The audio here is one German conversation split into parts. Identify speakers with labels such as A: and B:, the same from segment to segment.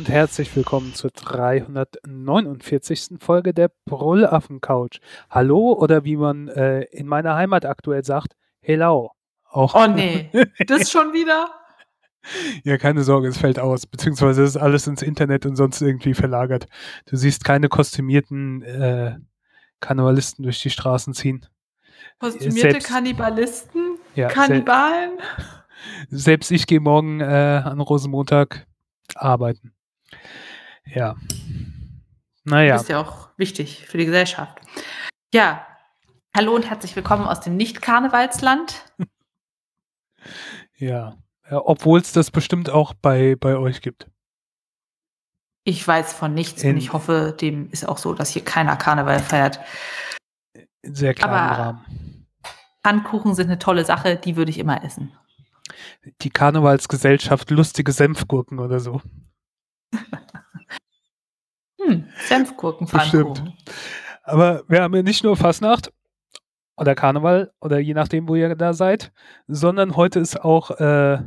A: Und herzlich willkommen zur 349. Folge der Brüllaffen-Couch. Hallo oder wie man äh, in meiner Heimat aktuell sagt, hello.
B: Auch. Oh nee, das schon wieder?
A: Ja, keine Sorge, es fällt aus. Beziehungsweise ist alles ins Internet und sonst irgendwie verlagert. Du siehst keine kostümierten äh, Karnevalisten durch die Straßen ziehen.
B: Kostümierte Selbst, Kannibalisten? Ja, Kannibalen?
A: Selbst ich gehe morgen äh, an Rosenmontag arbeiten. Ja.
B: Naja. Das ist ja auch wichtig für die Gesellschaft. Ja. Hallo und herzlich willkommen aus dem Nicht-Karnevalsland.
A: ja. ja Obwohl es das bestimmt auch bei, bei euch gibt.
B: Ich weiß von nichts in, und ich hoffe, dem ist auch so, dass hier keiner Karneval feiert.
A: In sehr kleinen Aber Rahmen.
B: Pfannkuchen sind eine tolle Sache, die würde ich immer essen
A: die Karnevalsgesellschaft lustige Senfgurken oder so.
B: Hm, Senfgurken
A: Bestimmt. Aber wir haben ja nicht nur Fasnacht oder Karneval oder je nachdem, wo ihr da seid, sondern heute ist auch äh,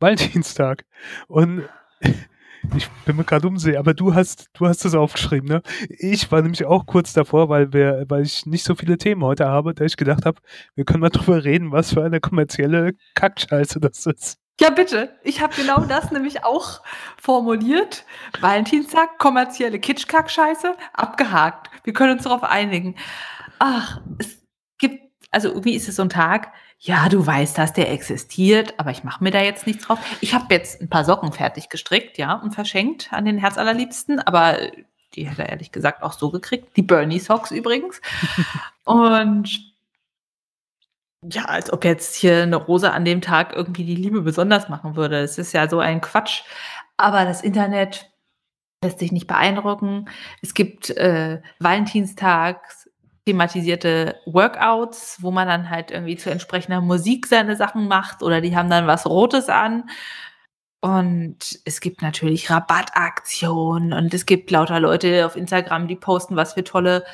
A: Valentinstag. Und ich bin mir gerade umsehe, aber du hast, du hast das aufgeschrieben, ne? Ich war nämlich auch kurz davor, weil wir, weil ich nicht so viele Themen heute habe, da ich gedacht habe, wir können mal drüber reden, was für eine kommerzielle Kackscheiße das ist.
B: Ja, bitte. Ich habe genau das nämlich auch formuliert. Valentinstag, kommerzielle Kitschkackscheiße, abgehakt. Wir können uns darauf einigen. Ach, es gibt, also wie ist es so ein Tag? ja, du weißt, dass der existiert, aber ich mache mir da jetzt nichts drauf. Ich habe jetzt ein paar Socken fertig gestrickt, ja, und verschenkt an den Herzallerliebsten, aber die hat er ehrlich gesagt auch so gekriegt. Die Bernie Socks übrigens. und ja, als ob jetzt hier eine Rose an dem Tag irgendwie die Liebe besonders machen würde. Es ist ja so ein Quatsch. Aber das Internet lässt sich nicht beeindrucken. Es gibt äh, Valentinstags thematisierte Workouts, wo man dann halt irgendwie zu entsprechender Musik seine Sachen macht oder die haben dann was Rotes an. Und es gibt natürlich Rabattaktionen und es gibt lauter Leute auf Instagram, die posten, was für tolle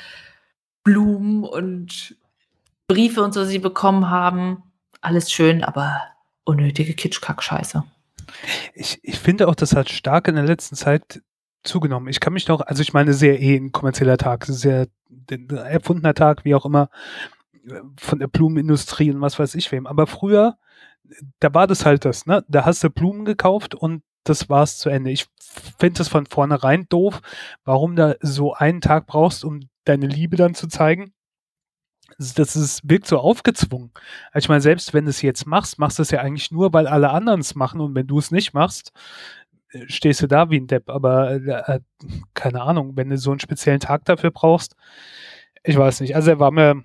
B: Blumen und Briefe und so sie bekommen haben. Alles schön, aber unnötige Kitschkack-Scheiße.
A: Ich, ich finde auch, das hat stark in der letzten Zeit zugenommen. Ich kann mich noch, also ich meine, sehr eh ein kommerzieller Tag, sehr erfundener Tag, wie auch immer, von der Blumenindustrie und was weiß ich wem. Aber früher, da war das halt das, ne? Da hast du Blumen gekauft und das war's zu Ende. Ich finde das von vornherein doof, warum da so einen Tag brauchst, um deine Liebe dann zu zeigen. Das ist, wirkt so aufgezwungen. Also ich meine, selbst wenn du es jetzt machst, machst du es ja eigentlich nur, weil alle anderen es machen und wenn du es nicht machst, stehst du da wie ein Depp. Aber äh, äh, keine Ahnung, wenn du so einen speziellen Tag dafür brauchst, ich weiß nicht. Also er war mir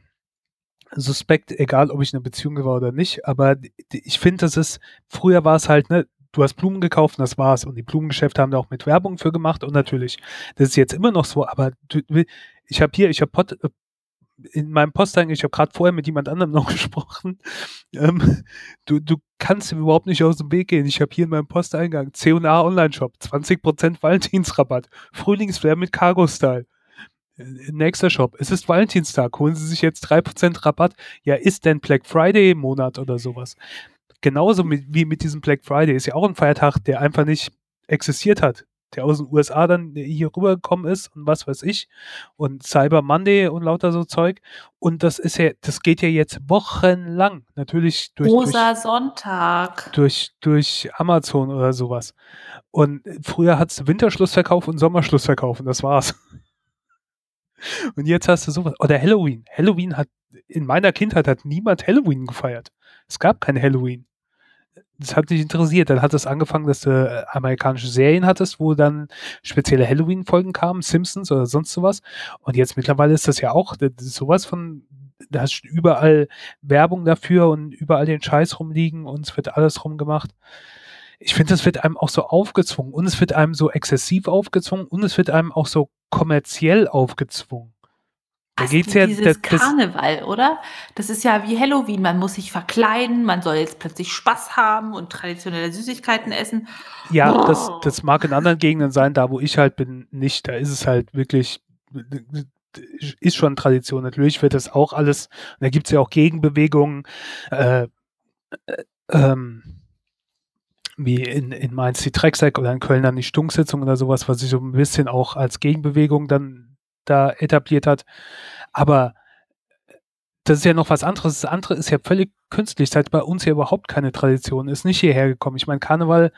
A: suspekt, egal ob ich eine Beziehung war oder nicht. Aber ich finde, das ist, früher war es halt, ne, du hast Blumen gekauft und das war's. Und die Blumengeschäfte haben da auch mit Werbung für gemacht und natürlich, das ist jetzt immer noch so, aber du, ich habe hier, ich habe Pot, in meinem Posteingang, ich habe gerade vorher mit jemand anderem noch gesprochen, ähm, du, du kannst überhaupt nicht aus dem Weg gehen. Ich habe hier in meinem Posteingang C&A Online-Shop, 20% Valentinsrabatt, Frühlingsflair mit Cargo-Style. Äh, nächster Shop, es ist Valentinstag, holen Sie sich jetzt 3% Rabatt. Ja, ist denn Black Friday im Monat oder sowas? Genauso mit, wie mit diesem Black Friday ist ja auch ein Feiertag, der einfach nicht existiert hat der aus den USA dann hier rübergekommen ist und was weiß ich und Cyber Monday und lauter so Zeug. Und das ist ja, das geht ja jetzt wochenlang. Natürlich durch
B: Rosa durch, Sonntag.
A: Durch durch Amazon oder sowas. Und früher hat es Winterschlussverkauf und Sommerschlussverkauf und das war's. Und jetzt hast du sowas oder Halloween. Halloween hat in meiner Kindheit hat niemand Halloween gefeiert. Es gab kein Halloween das hat dich interessiert. Dann hat es angefangen, dass du äh, amerikanische Serien hattest, wo dann spezielle Halloween-Folgen kamen, Simpsons oder sonst sowas. Und jetzt mittlerweile ist das ja auch das sowas von, da hast du überall Werbung dafür und überall den Scheiß rumliegen und es wird alles rumgemacht. Ich finde, das wird einem auch so aufgezwungen und es wird einem so exzessiv aufgezwungen und es wird einem auch so kommerziell aufgezwungen.
B: Da also geht's ja dieses das, Karneval, oder? Das ist ja wie Halloween. Man muss sich verkleiden, man soll jetzt plötzlich Spaß haben und traditionelle Süßigkeiten essen.
A: Ja, oh. das, das mag in anderen Gegenden sein, da wo ich halt bin, nicht. Da ist es halt wirklich, ist schon Tradition. Natürlich wird das auch alles, da gibt es ja auch Gegenbewegungen. Äh, äh, ähm, wie in, in Mainz die Trecksack oder in Köln dann die Stunksitzung oder sowas, was sich so ein bisschen auch als Gegenbewegung dann da etabliert hat. Aber das ist ja noch was anderes. Das andere ist ja völlig künstlich. Seit bei uns ja überhaupt keine Tradition ist, nicht hierher gekommen. Ich meine, Karneval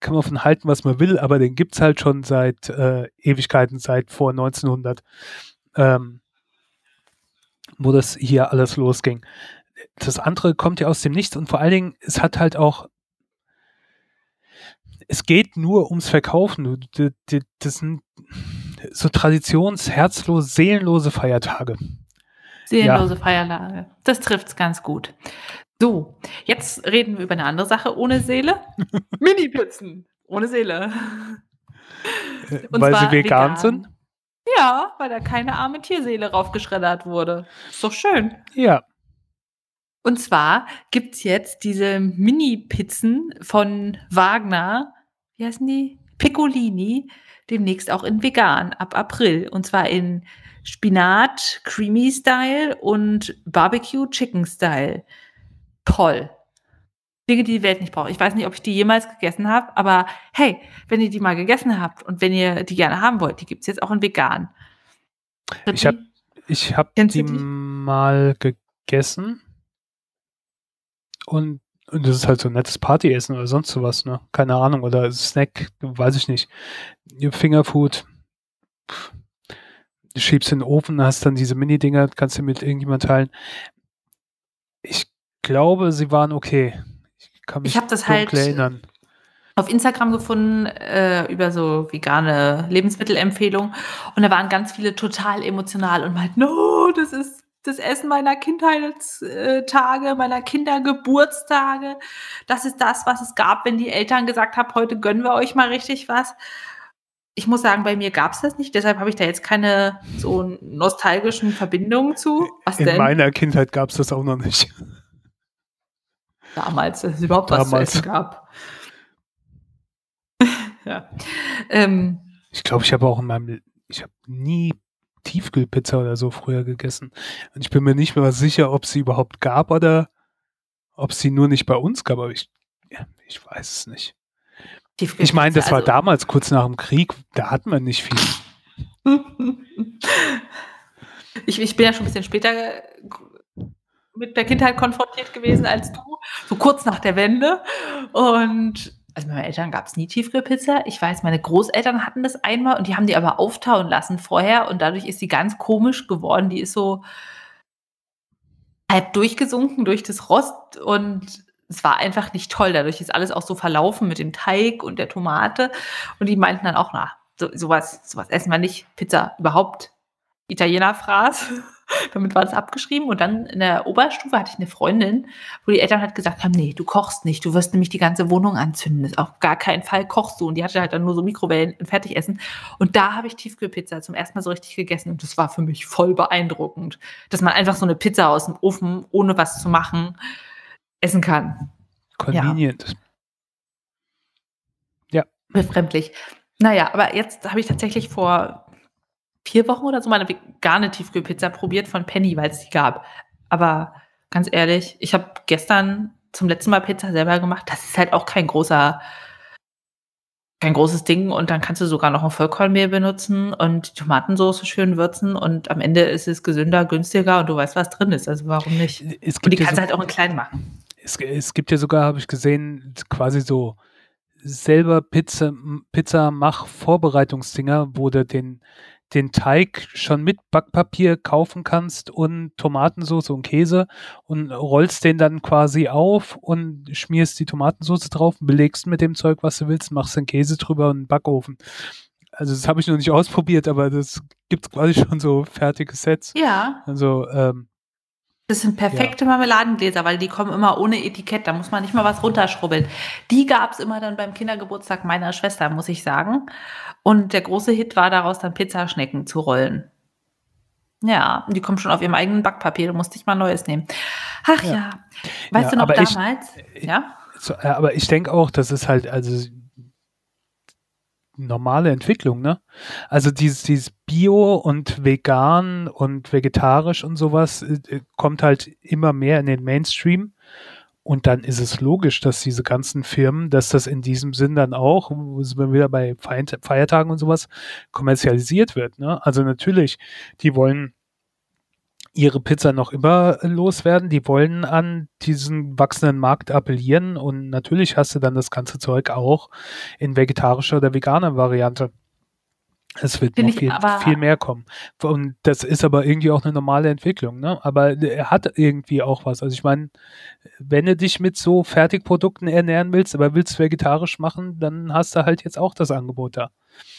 A: kann man von halten, was man will, aber den gibt es halt schon seit äh, Ewigkeiten, seit vor 1900, ähm, wo das hier alles losging. Das andere kommt ja aus dem Nichts und vor allen Dingen, es hat halt auch es geht nur ums Verkaufen. Das sind so traditionsherzlose, seelenlose Feiertage.
B: Seelenlose ja. Feiertage. Das trifft es ganz gut. So, jetzt reden wir über eine andere Sache ohne Seele. Mini-Pizzen ohne Seele.
A: Und weil sie vegan, vegan, sind?
B: Ja, weil da keine arme Tierseele raufgeschreddert wurde. Ist doch schön.
A: Ja.
B: Und zwar gibt es jetzt diese Mini-Pizzen von Wagner. Wie heißen die? Piccolini. Demnächst auch in vegan ab April. Und zwar in Spinat Creamy Style und Barbecue Chicken Style. Toll. Dinge, die die Welt nicht braucht. Ich weiß nicht, ob ich die jemals gegessen habe, aber hey, wenn ihr die mal gegessen habt und wenn ihr die gerne haben wollt, die gibt es jetzt auch in vegan.
A: Ich habe ich hab die, die mal gegessen und, und das ist halt so ein nettes Partyessen oder sonst sowas, ne? Keine Ahnung, oder Snack, weiß ich nicht. Fingerfood, du schiebst in den Ofen, hast dann diese Mini-Dinger, kannst du mit irgendjemand teilen. Ich glaube, sie waren okay.
B: Ich kann mich ich habe das halt erinnern. auf Instagram gefunden äh, über so vegane Lebensmittelempfehlungen und da waren ganz viele total emotional und meinten, no, das ist das Essen meiner Kindheitstage, meiner Kindergeburtstage. Das ist das, was es gab, wenn die Eltern gesagt haben, heute gönnen wir euch mal richtig was ich muss sagen, bei mir gab es das nicht, deshalb habe ich da jetzt keine so nostalgischen Verbindungen zu.
A: Was In denn? meiner Kindheit gab es das auch noch nicht.
B: Damals, dass es überhaupt Damals. was zu essen gab. ja. Ähm,
A: ich glaube, ich habe auch in meinem, ich habe nie Tiefkühlpizza oder so früher gegessen. Und ich bin mir nicht mehr sicher, ob sie überhaupt gab oder ob sie nur nicht bei uns gab, aber ich, ja, ich weiß es nicht. Ich meine, das war also damals kurz nach dem Krieg, da hatten wir nicht viel.
B: ich, ich bin ja schon ein bisschen später mit der Kindheit konfrontiert gewesen als du, so kurz nach der Wende. Und also meinen Eltern gab es nie Tiefkühlpizza. Ich weiß, meine Großeltern hatten das einmal und die haben die aber auftauen lassen vorher und dadurch ist sie ganz komisch geworden. Die ist so halb durchgesunken durch das Rost und es war einfach nicht toll. Dadurch ist alles auch so verlaufen mit dem Teig und der Tomate. Und die meinten dann auch, na, so, sowas, sowas essen wir nicht. Pizza überhaupt. Italiener Fraß. Damit war das abgeschrieben. Und dann in der Oberstufe hatte ich eine Freundin, wo die Eltern halt gesagt haben, nee, du kochst nicht. Du wirst nämlich die ganze Wohnung anzünden. Auf gar keinen Fall kochst du. Und die hatte halt dann nur so Mikrowellen und Fertigessen. Und da habe ich Tiefkühlpizza zum ersten Mal so richtig gegessen. Und das war für mich voll beeindruckend. Dass man einfach so eine Pizza aus dem Ofen, ohne was zu machen, essen kann.
A: Convenient.
B: Ja. ja. Befremdlich. Naja, aber jetzt habe ich tatsächlich vor vier Wochen oder so meine vegane Tiefkühlpizza probiert von Penny, weil es die gab. Aber ganz ehrlich, ich habe gestern zum letzten Mal Pizza selber gemacht. Das ist halt auch kein großer kein großes Ding und dann kannst du sogar noch ein Vollkornmehl benutzen und die Tomatensauce schön würzen und am Ende ist es gesünder, günstiger und du weißt, was drin ist. Also warum nicht? und die kannst du halt auch in klein machen.
A: Es, es gibt ja sogar, habe ich gesehen, quasi so selber Pizza, Pizza mach Vorbereitungsdinger, wo du den den Teig schon mit Backpapier kaufen kannst und Tomatensauce und Käse und rollst den dann quasi auf und schmierst die Tomatensauce drauf und belegst mit dem Zeug, was du willst, machst den Käse drüber und einen Backofen. Also das habe ich noch nicht ausprobiert, aber das gibt es quasi schon so fertige Sets.
B: Ja.
A: Also ähm,
B: das sind perfekte ja. Marmeladengläser, weil die kommen immer ohne Etikett. Da muss man nicht mal was runterschrubbeln. Die gab es immer dann beim Kindergeburtstag meiner Schwester, muss ich sagen. Und der große Hit war daraus dann Pizzaschnecken zu rollen. Ja, die kommen schon auf ihrem eigenen Backpapier. Du musst dich mal Neues nehmen. Ach ja. ja. Weißt ja, du noch damals?
A: Ich, ja? Aber ich denke auch, das ist halt, also normale Entwicklung, ne? Also dieses, dieses Bio und vegan und vegetarisch und sowas äh, kommt halt immer mehr in den Mainstream. Und dann ist es logisch, dass diese ganzen Firmen, dass das in diesem Sinn dann auch, sind wir wieder bei Feiertagen und sowas, kommerzialisiert wird. Ne? Also natürlich, die wollen ihre Pizza noch immer loswerden. Die wollen an diesen wachsenden Markt appellieren und natürlich hast du dann das ganze Zeug auch in vegetarischer oder veganer Variante. Es wird noch viel, viel, mehr kommen. Und das ist aber irgendwie auch eine normale Entwicklung, ne? Aber er hat irgendwie auch was. Also ich meine, wenn du dich mit so Fertigprodukten ernähren willst, aber willst vegetarisch machen, dann hast du halt jetzt auch das Angebot da.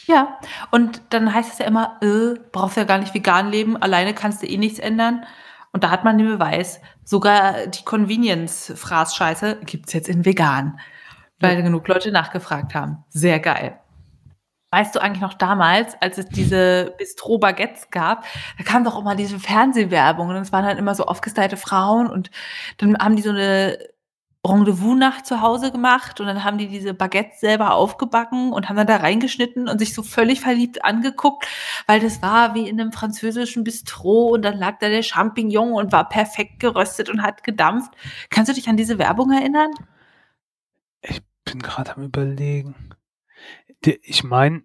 B: Ja, und dann heißt es ja immer, äh, brauchst ja gar nicht vegan leben, alleine kannst du eh nichts ändern. Und da hat man den Beweis, sogar die Convenience-Fraß-Scheiße gibt es jetzt in vegan, weil ja. genug Leute nachgefragt haben. Sehr geil. Weißt du eigentlich noch damals, als es diese Bistro-Baguettes gab, da kam doch immer diese Fernsehwerbung und es waren halt immer so aufgestylte Frauen und dann haben die so eine Rendezvous-Nacht zu Hause gemacht und dann haben die diese Baguettes selber aufgebacken und haben dann da reingeschnitten und sich so völlig verliebt angeguckt, weil das war wie in einem französischen Bistro und dann lag da der Champignon und war perfekt geröstet und hat gedampft. Kannst du dich an diese Werbung erinnern?
A: Ich bin gerade am überlegen ich meine,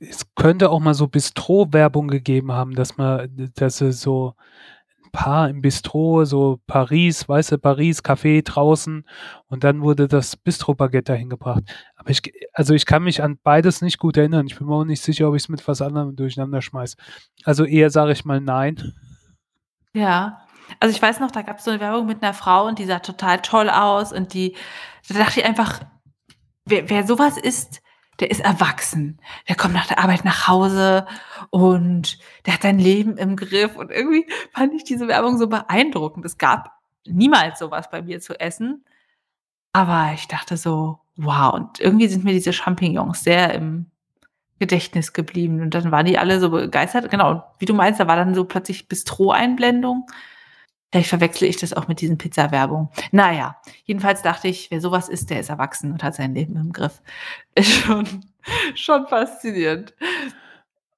A: es könnte auch mal so Bistro-Werbung gegeben haben, dass man, dass so ein paar im Bistro, so Paris, weiße Paris, Café draußen und dann wurde das Bistro-Baguette dahin gebracht. Aber ich, also ich kann mich an beides nicht gut erinnern. Ich bin mir auch nicht sicher, ob ich es mit was anderem durcheinander schmeiße. Also eher sage ich mal nein.
B: Ja, also ich weiß noch, da gab es so eine Werbung mit einer Frau und die sah total toll aus und die, da dachte ich einfach, wer, wer sowas ist, der ist erwachsen. Der kommt nach der Arbeit nach Hause und der hat sein Leben im Griff. Und irgendwie fand ich diese Werbung so beeindruckend. Es gab niemals sowas bei mir zu essen. Aber ich dachte so, wow. Und irgendwie sind mir diese Champignons sehr im Gedächtnis geblieben. Und dann waren die alle so begeistert. Genau, wie du meinst, da war dann so plötzlich Bistro-Einblendung. Vielleicht verwechsel ich das auch mit diesen Pizza-Werbungen. Naja, jedenfalls dachte ich, wer sowas ist, der ist erwachsen und hat sein Leben im Griff. Ist schon, schon faszinierend.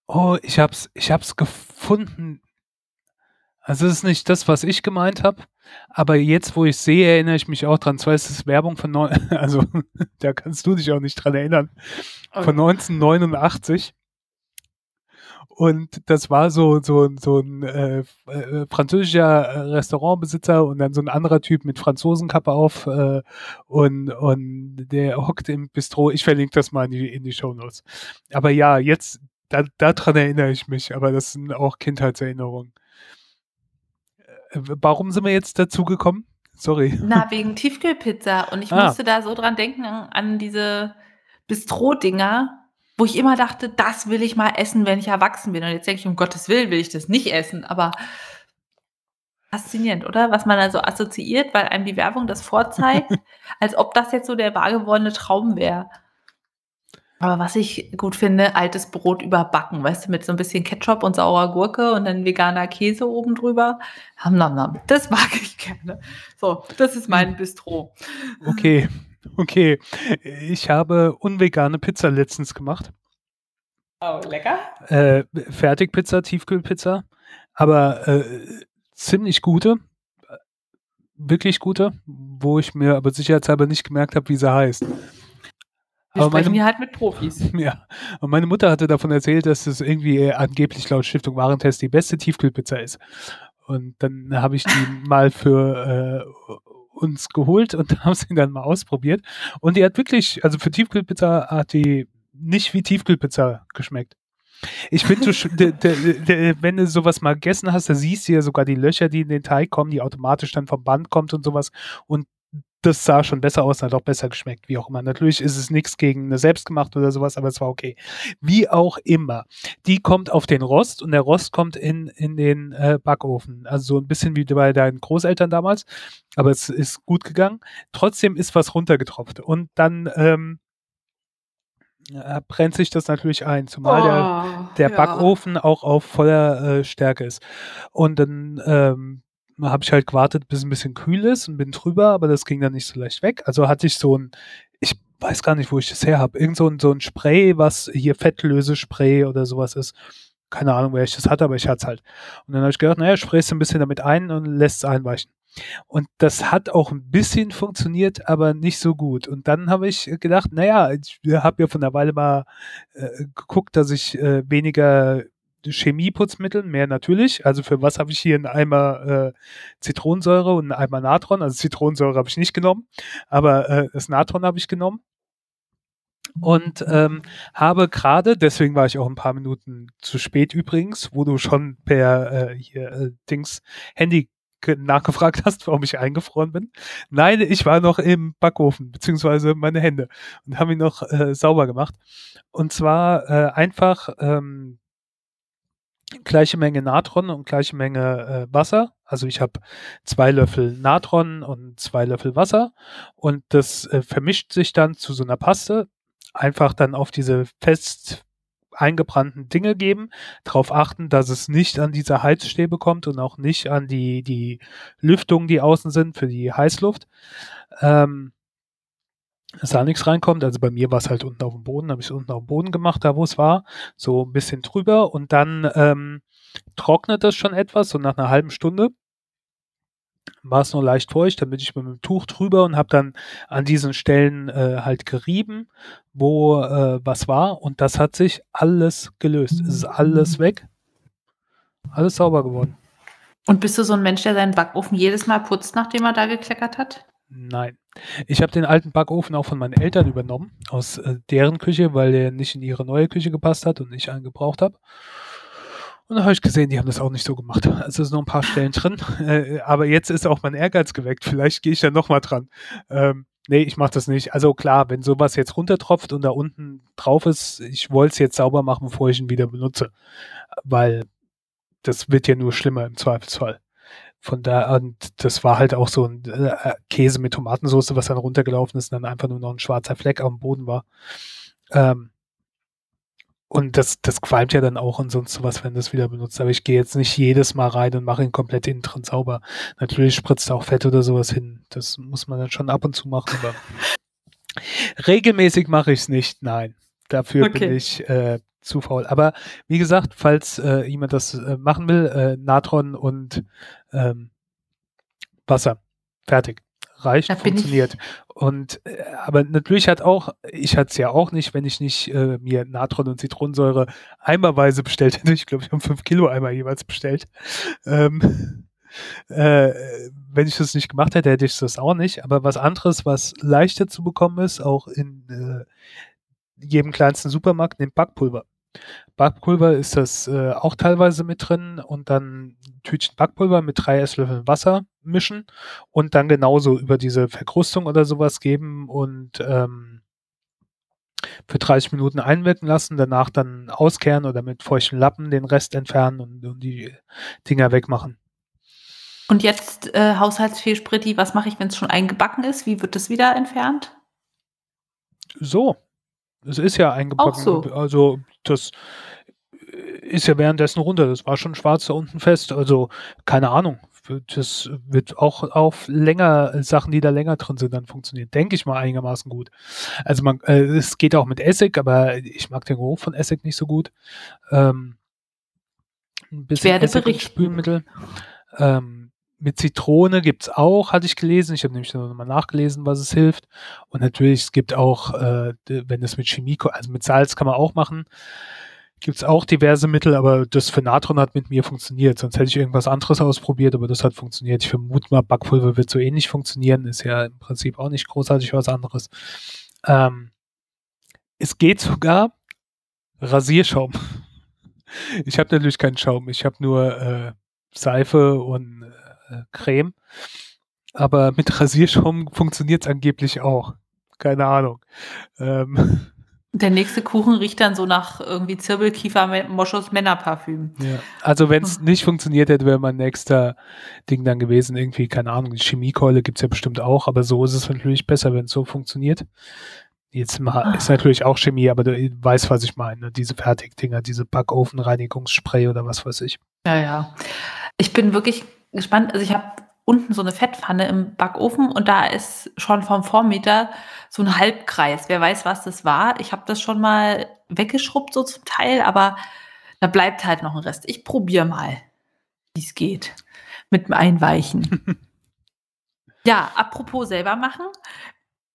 A: Oh, ich hab's, ich hab's gefunden. Also es ist nicht das, was ich gemeint habe, aber jetzt, wo ich sehe, erinnere ich mich auch dran. Zwar ist es Werbung von, neun, also da kannst du dich auch nicht dran erinnern, von 1989. Und das war so, so, so ein äh, äh, französischer Restaurantbesitzer und dann so ein anderer Typ mit Franzosenkappe auf äh, und, und der hockt im Bistro. Ich verlinke das mal in die, in die Show Notes. Aber ja, jetzt, da, daran erinnere ich mich, aber das sind auch Kindheitserinnerungen. Äh, warum sind wir jetzt dazu gekommen? Sorry.
B: Na, wegen Tiefkühlpizza. Und ich ah. musste da so dran denken an diese Bistro-Dinger, wo ich immer dachte, das will ich mal essen, wenn ich erwachsen bin. Und jetzt denke ich, um Gottes Willen will ich das nicht essen. Aber faszinierend, oder? Was man da so assoziiert, weil einem die Werbung das vorzeigt, als ob das jetzt so der wahr gewordene Traum wäre. Aber was ich gut finde, altes Brot überbacken, weißt du, mit so ein bisschen Ketchup und saurer Gurke und dann veganer Käse oben drüber. Das mag ich gerne. So, das ist mein Bistro.
A: Okay. Okay, ich habe unvegane Pizza letztens gemacht.
B: Oh, lecker.
A: Äh, Fertigpizza, Tiefkühlpizza, aber äh, ziemlich gute, wirklich gute, wo ich mir aber sicherheitshalber nicht gemerkt habe, wie sie heißt.
B: Wir aber sprechen meine, hier halt mit Profis.
A: Ja, und meine Mutter hatte davon erzählt, dass es irgendwie angeblich laut Stiftung Warentest die beste Tiefkühlpizza ist. Und dann habe ich die mal für äh, uns geholt und haben sie dann mal ausprobiert. Und die hat wirklich, also für Tiefkühlpizza hat die nicht wie Tiefkühlpizza geschmeckt. Ich finde, wenn du sowas mal gegessen hast, da siehst du ja sogar die Löcher, die in den Teig kommen, die automatisch dann vom Band kommt und sowas. Und das sah schon besser aus, hat auch besser geschmeckt, wie auch immer. Natürlich ist es nichts gegen eine selbstgemacht oder sowas, aber es war okay. Wie auch immer. Die kommt auf den Rost und der Rost kommt in, in den äh, Backofen. Also so ein bisschen wie bei deinen Großeltern damals, aber es ist gut gegangen. Trotzdem ist was runtergetropft und dann ähm, brennt sich das natürlich ein, zumal oh, der, der ja. Backofen auch auf voller äh, Stärke ist. Und dann ähm, habe ich halt gewartet, bis es ein bisschen kühl ist und bin drüber, aber das ging dann nicht so leicht weg. Also hatte ich so ein, ich weiß gar nicht, wo ich das her habe, irgend so ein, so ein Spray, was hier Fettlösespray oder sowas ist. Keine Ahnung, wer ich das hatte, aber ich hatte es halt. Und dann habe ich gedacht, naja, sprayst ein bisschen damit ein und lässt es einweichen. Und das hat auch ein bisschen funktioniert, aber nicht so gut. Und dann habe ich gedacht, naja, ich habe ja von der Weile mal äh, geguckt, dass ich äh, weniger Chemieputzmittel, mehr natürlich. Also für was habe ich hier einen Eimer äh, Zitronensäure und einen Eimer Natron? Also Zitronensäure habe ich nicht genommen, aber äh, das Natron habe ich genommen. Und ähm, habe gerade, deswegen war ich auch ein paar Minuten zu spät übrigens, wo du schon per äh, hier äh, Dings Handy nachgefragt hast, warum ich eingefroren bin. Nein, ich war noch im Backofen, beziehungsweise meine Hände und habe ihn noch äh, sauber gemacht. Und zwar äh, einfach ähm, gleiche Menge Natron und gleiche Menge äh, Wasser. Also ich habe zwei Löffel Natron und zwei Löffel Wasser und das äh, vermischt sich dann zu so einer Paste. Einfach dann auf diese fest eingebrannten Dinge geben, darauf achten, dass es nicht an diese Heizstäbe kommt und auch nicht an die, die Lüftungen, die außen sind für die Heißluft. Ähm, dass da nichts reinkommt. Also bei mir war es halt unten auf dem Boden, habe ich es unten auf dem Boden gemacht, da wo es war, so ein bisschen drüber und dann ähm, trocknet das schon etwas, so nach einer halben Stunde war es nur leicht feucht, dann bin ich mit dem Tuch drüber und habe dann an diesen Stellen äh, halt gerieben, wo äh, was war und das hat sich alles gelöst. Es ist alles weg. Alles sauber geworden.
B: Und bist du so ein Mensch, der seinen Backofen jedes Mal putzt, nachdem er da gekleckert hat?
A: Nein. Ich habe den alten Backofen auch von meinen Eltern übernommen, aus äh, deren Küche, weil der nicht in ihre neue Küche gepasst hat und ich einen gebraucht habe. Und dann habe ich gesehen, die haben das auch nicht so gemacht. Also es sind noch ein paar Stellen drin. Äh, aber jetzt ist auch mein Ehrgeiz geweckt. Vielleicht gehe ich da nochmal dran. Ähm, nee, ich mache das nicht. Also klar, wenn sowas jetzt runtertropft und da unten drauf ist, ich wollte es jetzt sauber machen, bevor ich ihn wieder benutze. Weil das wird ja nur schlimmer im Zweifelsfall. Von da und das war halt auch so ein äh, Käse mit Tomatensauce, was dann runtergelaufen ist und dann einfach nur noch ein schwarzer Fleck am Boden war. Ähm, und das, das qualmt ja dann auch und sonst sowas, wenn du es wieder benutzt. Aber ich gehe jetzt nicht jedes Mal rein und mache ihn komplett innen drin sauber. Natürlich spritzt auch Fett oder sowas hin. Das muss man dann schon ab und zu machen, aber regelmäßig mache ich es nicht. Nein. Dafür okay. bin ich äh, zu faul. Aber wie gesagt, falls äh, jemand das äh, machen will, äh, Natron und ähm, Wasser. Fertig reicht, funktioniert. Und äh, aber natürlich hat auch, ich hatte es ja auch nicht, wenn ich nicht äh, mir Natron und Zitronensäure eimerweise bestellt hätte. Ich glaube, ich habe fünf Kilo Eimer jeweils bestellt. Ähm, äh, wenn ich das nicht gemacht hätte, hätte ich das auch nicht. Aber was anderes, was leichter zu bekommen ist, auch in äh, jedem kleinsten Supermarkt, nimmt Backpulver. Backpulver ist das äh, auch teilweise mit drin und dann Tütchen Backpulver mit drei Esslöffeln Wasser mischen und dann genauso über diese Verkrustung oder sowas geben und ähm, für 30 Minuten einwirken lassen, danach dann auskehren oder mit feuchten Lappen den Rest entfernen und, und die Dinger wegmachen.
B: Und jetzt äh, Haushaltsfehlspritti, was mache ich, wenn es schon eingebacken ist? Wie wird das wieder entfernt?
A: So, es ist ja eingebacken. So. Also das ist ja währenddessen runter. Das war schon schwarz da unten fest. Also keine Ahnung. Das wird auch auf länger Sachen, die da länger drin sind, dann funktionieren. Denke ich mal einigermaßen gut. Also man, äh, es geht auch mit Essig, aber ich mag den Geruch von Essig nicht so gut. Ähm,
B: ein bisschen ich werde Essig berichten.
A: Spülmittel. Ähm, mit Zitrone gibt's auch, hatte ich gelesen. Ich habe nämlich nochmal nachgelesen, was es hilft. Und natürlich, es gibt auch, äh, wenn es mit Chemie, also mit Salz kann man auch machen, gibt's auch diverse Mittel, aber das für Natron hat mit mir funktioniert. Sonst hätte ich irgendwas anderes ausprobiert, aber das hat funktioniert. Ich vermute mal, Backpulver wird so ähnlich funktionieren. Ist ja im Prinzip auch nicht großartig was anderes. Ähm, es geht sogar Rasierschaum. Ich habe natürlich keinen Schaum. Ich habe nur äh, Seife und Creme. Aber mit Rasierschaum funktioniert es angeblich auch. Keine Ahnung. Ähm,
B: der nächste Kuchen riecht dann so nach irgendwie Zirbelkiefer Moschus Männerparfüm.
A: Ja. Also wenn es hm. nicht funktioniert hätte, wäre mein nächster Ding dann gewesen, irgendwie, keine Ahnung, die Chemiekeule gibt es ja bestimmt auch, aber so ist es natürlich besser, wenn es so funktioniert. Jetzt ah. ist natürlich auch Chemie, aber du weißt, was ich meine. Diese Fertigdinger, diese Backofenreinigungsspray oder was weiß ich.
B: Ja, ja. Ich bin wirklich gespannt. Also ich habe unten so eine Fettpfanne im Backofen und da ist schon vom Vormeter so ein Halbkreis. Wer weiß, was das war. Ich habe das schon mal weggeschrubbt so zum Teil, aber da bleibt halt noch ein Rest. Ich probiere mal, wie es geht mit dem Einweichen. Ja, apropos selber machen.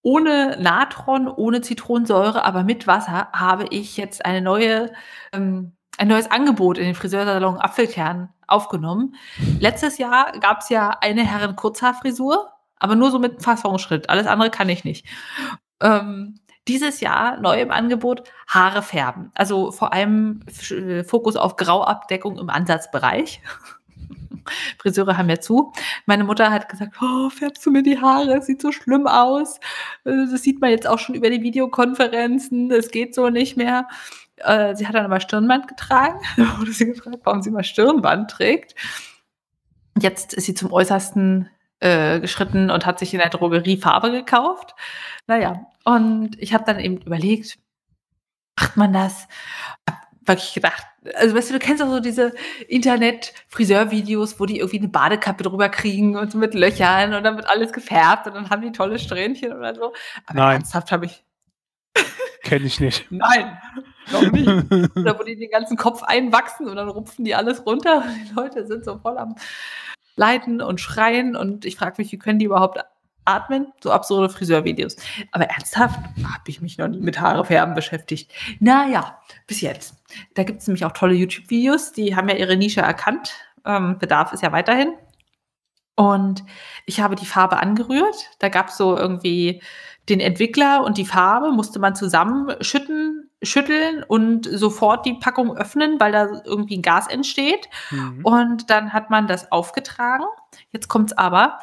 B: Ohne Natron, ohne Zitronensäure, aber mit Wasser habe ich jetzt eine neue, ähm, ein neues Angebot in den Friseursalon Apfelkern aufgenommen. Letztes Jahr gab es ja eine Herren-Kurzhaarfrisur, aber nur so mit Fassungsschritt. Alles andere kann ich nicht. Ähm, dieses Jahr neu im Angebot Haare färben. Also vor allem äh, Fokus auf Grauabdeckung im Ansatzbereich. Friseure haben ja zu. Meine Mutter hat gesagt, oh, färbst du mir die Haare? Es sieht so schlimm aus. Äh, das sieht man jetzt auch schon über die Videokonferenzen. Es geht so nicht mehr. Äh, sie hat dann aber Stirnband getragen. Da wurde sie gefragt, warum sie mal Stirnband trägt. Jetzt ist sie zum Äußersten äh, geschritten und hat sich in der Drogerie Farbe gekauft. Naja, und ich habe dann eben überlegt, macht man das? Hab wirklich gedacht, also weißt du, du kennst auch so diese Internet-Friseur-Videos, wo die irgendwie eine Badekappe drüber kriegen und so mit Löchern und dann wird alles gefärbt und dann haben die tolle Strähnchen oder so.
A: Aber Nein.
B: ernsthaft habe ich.
A: Kenne ich nicht.
B: Nein, noch nicht. Oder wo die den ganzen Kopf einwachsen und dann rupfen die alles runter. Die Leute sind so voll am Leiden und Schreien und ich frage mich, wie können die überhaupt atmen? So absurde Friseurvideos. Aber ernsthaft habe ich mich noch nie mit Haarefärben beschäftigt. Naja, bis jetzt. Da gibt es nämlich auch tolle YouTube-Videos, die haben ja ihre Nische erkannt. Ähm, Bedarf ist ja weiterhin. Und ich habe die Farbe angerührt. Da gab es so irgendwie den Entwickler und die Farbe, musste man zusammenschütten, schütteln und sofort die Packung öffnen, weil da irgendwie ein Gas entsteht. Mhm. Und dann hat man das aufgetragen. Jetzt kommt es aber.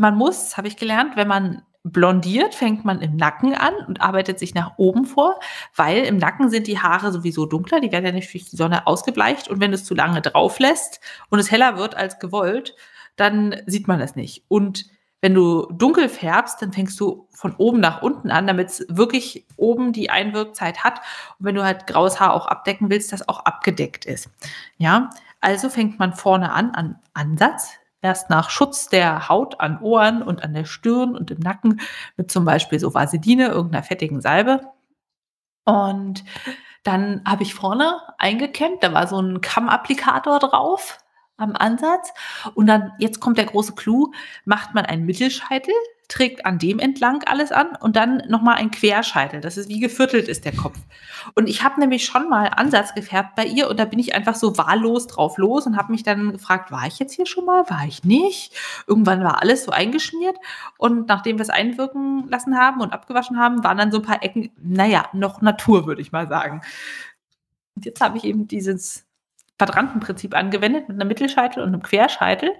B: Man muss, habe ich gelernt, wenn man blondiert, fängt man im Nacken an und arbeitet sich nach oben vor, weil im Nacken sind die Haare sowieso dunkler, die werden ja nicht durch die Sonne ausgebleicht und wenn du es zu lange drauf lässt und es heller wird als gewollt, dann sieht man es nicht. Und wenn du dunkel färbst, dann fängst du von oben nach unten an, damit es wirklich oben die Einwirkzeit hat. Und wenn du halt graues Haar auch abdecken willst, das auch abgedeckt ist. Ja, also fängt man vorne an, an Ansatz, erst nach Schutz der Haut an Ohren und an der Stirn und im Nacken mit zum Beispiel so Vaseline, irgendeiner fettigen Salbe. Und dann habe ich vorne eingekämmt, da war so ein Kammapplikator drauf am Ansatz. Und dann, jetzt kommt der große Clou, macht man einen Mittelscheitel, trägt an dem entlang alles an und dann nochmal ein Querscheitel. Das ist wie geviertelt ist der Kopf. Und ich habe nämlich schon mal Ansatz gefärbt bei ihr und da bin ich einfach so wahllos drauf los und habe mich dann gefragt, war ich jetzt hier schon mal? War ich nicht? Irgendwann war alles so eingeschmiert und nachdem wir es einwirken lassen haben und abgewaschen haben, waren dann so ein paar Ecken, naja, noch Natur, würde ich mal sagen. Und jetzt habe ich eben dieses Quadrantenprinzip angewendet mit einem Mittelscheitel und einem Querscheitel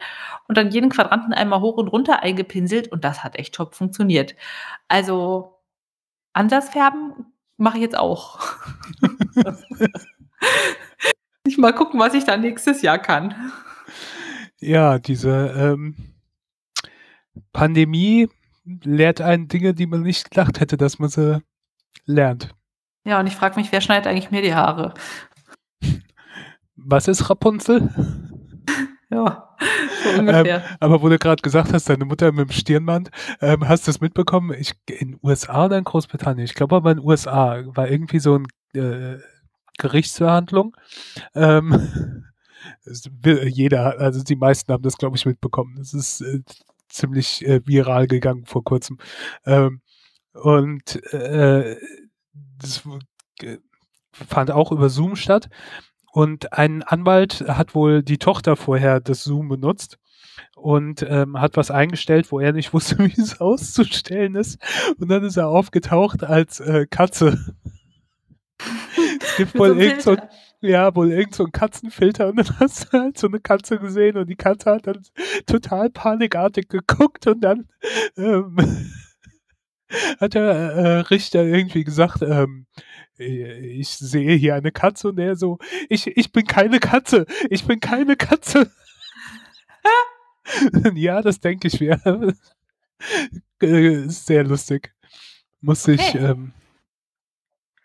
B: und dann jeden Quadranten einmal hoch und runter eingepinselt und das hat echt top funktioniert. Also Ansatzfärben mache ich jetzt auch. ich mal gucken, was ich dann nächstes Jahr kann.
A: Ja, diese ähm, Pandemie lehrt einen Dinge, die man nicht gedacht hätte, dass man sie lernt.
B: Ja, und ich frage mich, wer schneidet eigentlich mir die Haare?
A: Was ist Rapunzel?
B: Ja, so ungefähr.
A: Ähm, aber wo du gerade gesagt hast, deine Mutter mit dem Stirnband, ähm, hast du es mitbekommen? Ich, in USA oder in Großbritannien? Ich glaube aber in den USA war irgendwie so eine äh, Gerichtsverhandlung. Ähm, jeder, also die meisten haben das, glaube ich, mitbekommen. Das ist äh, ziemlich äh, viral gegangen vor kurzem. Ähm, und äh, das fand auch über Zoom statt. Und ein Anwalt hat wohl die Tochter vorher das Zoom benutzt und ähm, hat was eingestellt, wo er nicht wusste, wie es auszustellen ist. Und dann ist er aufgetaucht als äh, Katze. es gibt wohl irgend so, ja, wohl irgend so einen Katzenfilter und dann hast du halt so eine Katze gesehen und die Katze hat dann total panikartig geguckt und dann ähm, hat der äh, Richter irgendwie gesagt, ähm, äh, ich sehe hier eine Katze und er so, ich, ich bin keine Katze, ich bin keine Katze. ja, das denke ich mir. Sehr lustig. Muss okay. ich, ähm,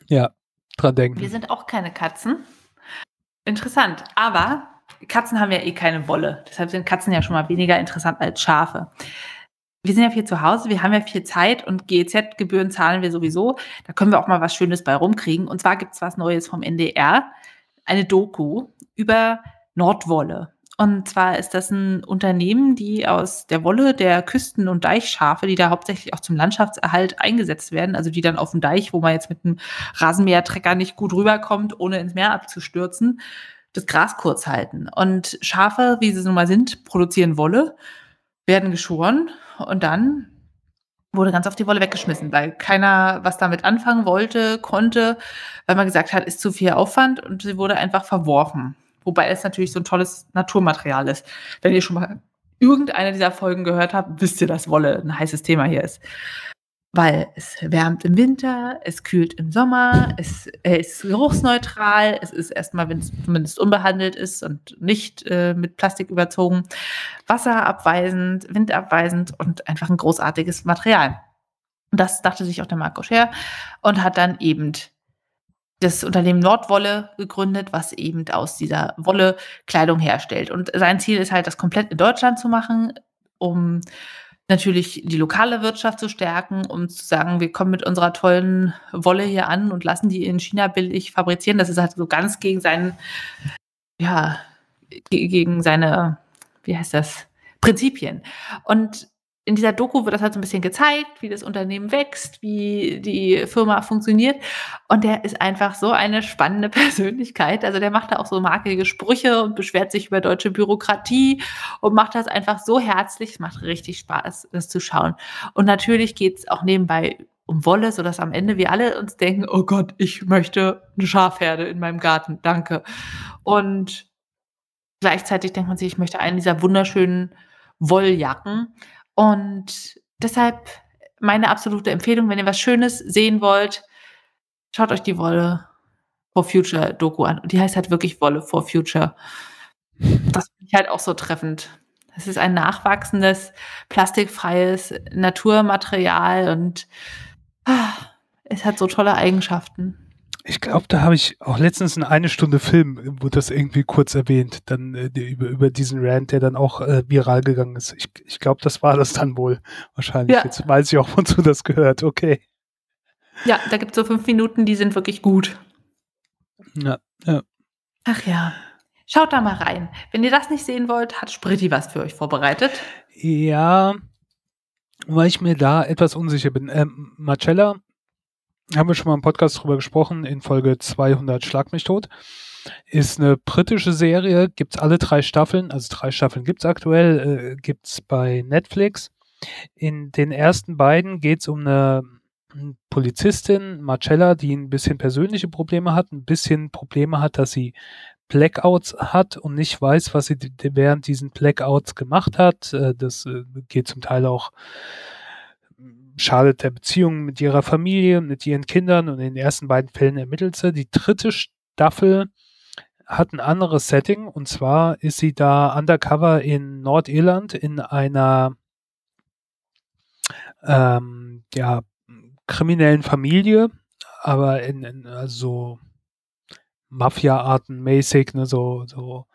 A: ja, dran denken.
B: Wir sind auch keine Katzen. Interessant, aber Katzen haben ja eh keine Wolle. Deshalb sind Katzen ja schon mal weniger interessant als Schafe wir sind ja viel zu Hause, wir haben ja viel Zeit und GEZ-Gebühren zahlen wir sowieso. Da können wir auch mal was Schönes bei rumkriegen. Und zwar gibt es was Neues vom NDR, eine Doku über Nordwolle. Und zwar ist das ein Unternehmen, die aus der Wolle der Küsten- und Deichschafe, die da hauptsächlich auch zum Landschaftserhalt eingesetzt werden, also die dann auf dem Deich, wo man jetzt mit einem Rasenmähertrecker nicht gut rüberkommt, ohne ins Meer abzustürzen, das Gras kurz halten. Und Schafe, wie sie nun mal sind, produzieren Wolle, werden geschoren und dann wurde ganz auf die Wolle weggeschmissen, weil keiner was damit anfangen wollte, konnte, weil man gesagt hat, ist zu viel Aufwand und sie wurde einfach verworfen. Wobei es natürlich so ein tolles Naturmaterial ist. Wenn ihr schon mal irgendeine dieser Folgen gehört habt, wisst ihr, dass Wolle ein heißes Thema hier ist. Weil es wärmt im Winter, es kühlt im Sommer, es, ist geruchsneutral, es ist erstmal, wenn es zumindest unbehandelt ist und nicht äh, mit Plastik überzogen, wasserabweisend, windabweisend und einfach ein großartiges Material. Und das dachte sich auch der Marco Scher und hat dann eben das Unternehmen Nordwolle gegründet, was eben aus dieser Wolle Kleidung herstellt. Und sein Ziel ist halt, das komplett in Deutschland zu machen, um natürlich die lokale Wirtschaft zu stärken, um zu sagen, wir kommen mit unserer tollen Wolle hier an und lassen die in China billig fabrizieren. Das ist halt so ganz gegen seinen, ja, gegen seine, wie heißt das, Prinzipien. Und in dieser Doku wird das halt so ein bisschen gezeigt, wie das Unternehmen wächst, wie die Firma funktioniert. Und der ist einfach so eine spannende Persönlichkeit. Also der macht da auch so markige Sprüche und beschwert sich über deutsche Bürokratie und macht das einfach so herzlich. Es macht richtig Spaß, das zu schauen. Und natürlich geht es auch nebenbei um Wolle, sodass am Ende wir alle uns denken, oh Gott, ich möchte eine Schafherde in meinem Garten. Danke. Und gleichzeitig denkt man sich, ich möchte einen dieser wunderschönen Wolljacken. Und deshalb meine absolute Empfehlung, wenn ihr was Schönes sehen wollt, schaut euch die Wolle for Future Doku an. Und die heißt halt wirklich Wolle for Future. Das finde ich halt auch so treffend. Es ist ein nachwachsendes, plastikfreies Naturmaterial und ah, es hat so tolle Eigenschaften.
A: Ich glaube, da habe ich auch letztens in eine Stunde Film, wo das irgendwie kurz erwähnt, dann äh, über, über diesen Rant, der dann auch äh, viral gegangen ist. Ich, ich glaube, das war das dann wohl wahrscheinlich. Ja. Jetzt weiß ich auch, wozu das gehört. Okay.
B: Ja, da gibt es so fünf Minuten, die sind wirklich gut.
A: Ja, ja.
B: Ach ja. Schaut da mal rein. Wenn ihr das nicht sehen wollt, hat Spritti was für euch vorbereitet.
A: Ja, weil ich mir da etwas unsicher bin. Ähm, Marcella haben wir schon mal im Podcast drüber gesprochen, in Folge 200 Schlag mich tot. Ist eine britische Serie, gibt's alle drei Staffeln, also drei Staffeln gibt's aktuell, äh, gibt's bei Netflix. In den ersten beiden geht's um eine Polizistin, Marcella, die ein bisschen persönliche Probleme hat, ein bisschen Probleme hat, dass sie Blackouts hat und nicht weiß, was sie während diesen Blackouts gemacht hat. Äh, das äh, geht zum Teil auch schadet der Beziehung mit ihrer Familie, mit ihren Kindern. Und in den ersten beiden Fällen ermittelt sie. Die dritte Staffel hat ein anderes Setting. Und zwar ist sie da undercover in Nordirland in einer ähm, ja, kriminellen Familie, aber in, in also Mafia-Arten mäßig, ne, so, so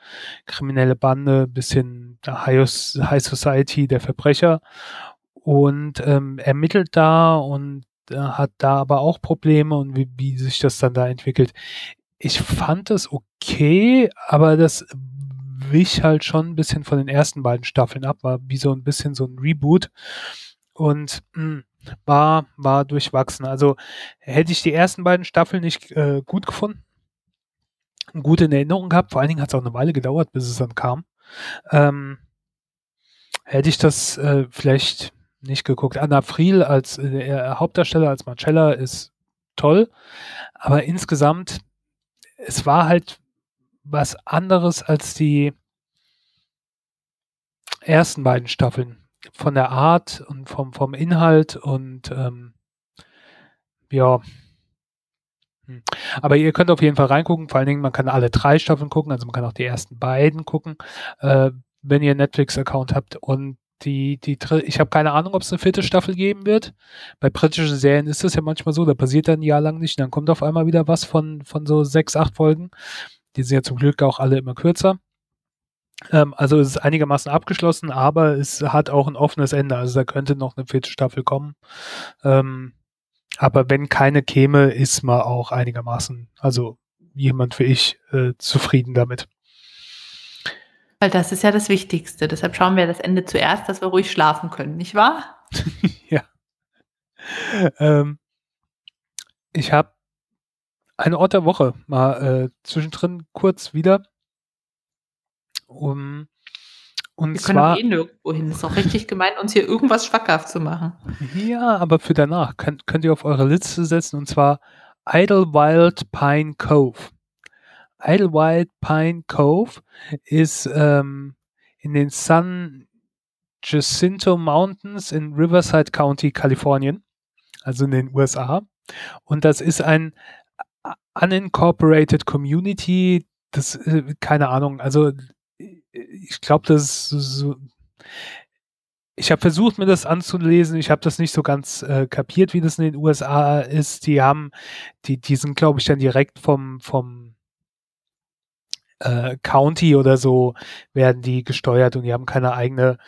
A: kriminelle Bande, bisschen High, High Society der Verbrecher und ähm, ermittelt da und äh, hat da aber auch Probleme und wie, wie sich das dann da entwickelt. Ich fand es okay, aber das wich halt schon ein bisschen von den ersten beiden Staffeln ab, war wie so ein bisschen so ein Reboot und mh, hm, war, war durchwachsen. Also hätte ich die ersten beiden Staffeln nicht äh, gut gefunden, gut in Erinnerung gehabt, vor allen Dingen hat es auch eine Weile gedauert, bis es dann kam. Ähm, hätte ich das äh, vielleicht nicht geguckt. Anna Friel als äh, Hauptdarsteller, als Marcella ist toll, aber insgesamt, es war halt was anderes als die ersten beiden Staffeln. Von der Art und vom, vom Inhalt und ähm, ja. Hm. Aber ihr könnt auf jeden Fall reingucken. Vor allen Dingen, man kann alle drei Staffeln gucken, also man kann auch die ersten beiden gucken, äh, wenn ihr einen Netflix-Account habt. Und die, die, ich habe keine Ahnung, ob es eine vierte Staffel geben wird. Bei britischen Serien ist das ja manchmal so, da passiert dann ein Jahr lang nicht, dann kommt auf einmal wieder was von, von so sechs, acht Folgen. Die sind ja zum Glück auch alle immer kürzer. Ähm, also es ist einigermaßen abgeschlossen, aber es hat auch ein offenes Ende. Also da könnte noch eine vierte Staffel kommen. Ähm, aber wenn keine käme, ist man auch einigermaßen, also jemand wie ich, äh, zufrieden damit.
B: Weil das ist ja das Wichtigste. Deshalb schauen wir das Ende zuerst, dass wir ruhig schlafen können, nicht wahr?
A: ja. Ähm, ich habe eine Ort der Woche mal äh, zwischendrin kurz wieder. Um, und
B: wir können
A: zwar,
B: auch eh nirgendwo hin. Ist doch richtig gemein, uns hier irgendwas schwackhaft zu machen.
A: Ja, aber für danach könnt, könnt ihr auf eure Liste setzen und zwar Idlewild Pine Cove. Idlewild Pine Cove ist ähm, in den San Jacinto Mountains in Riverside County, Kalifornien, also in den USA. Und das ist ein unincorporated Community, das, äh, keine Ahnung, also ich glaube, das ist so, ich habe versucht, mir das anzulesen. Ich habe das nicht so ganz äh, kapiert, wie das in den USA ist. Die haben, die, die sind, glaube ich, dann direkt vom, vom äh, County oder so werden die gesteuert und die haben keine eigene,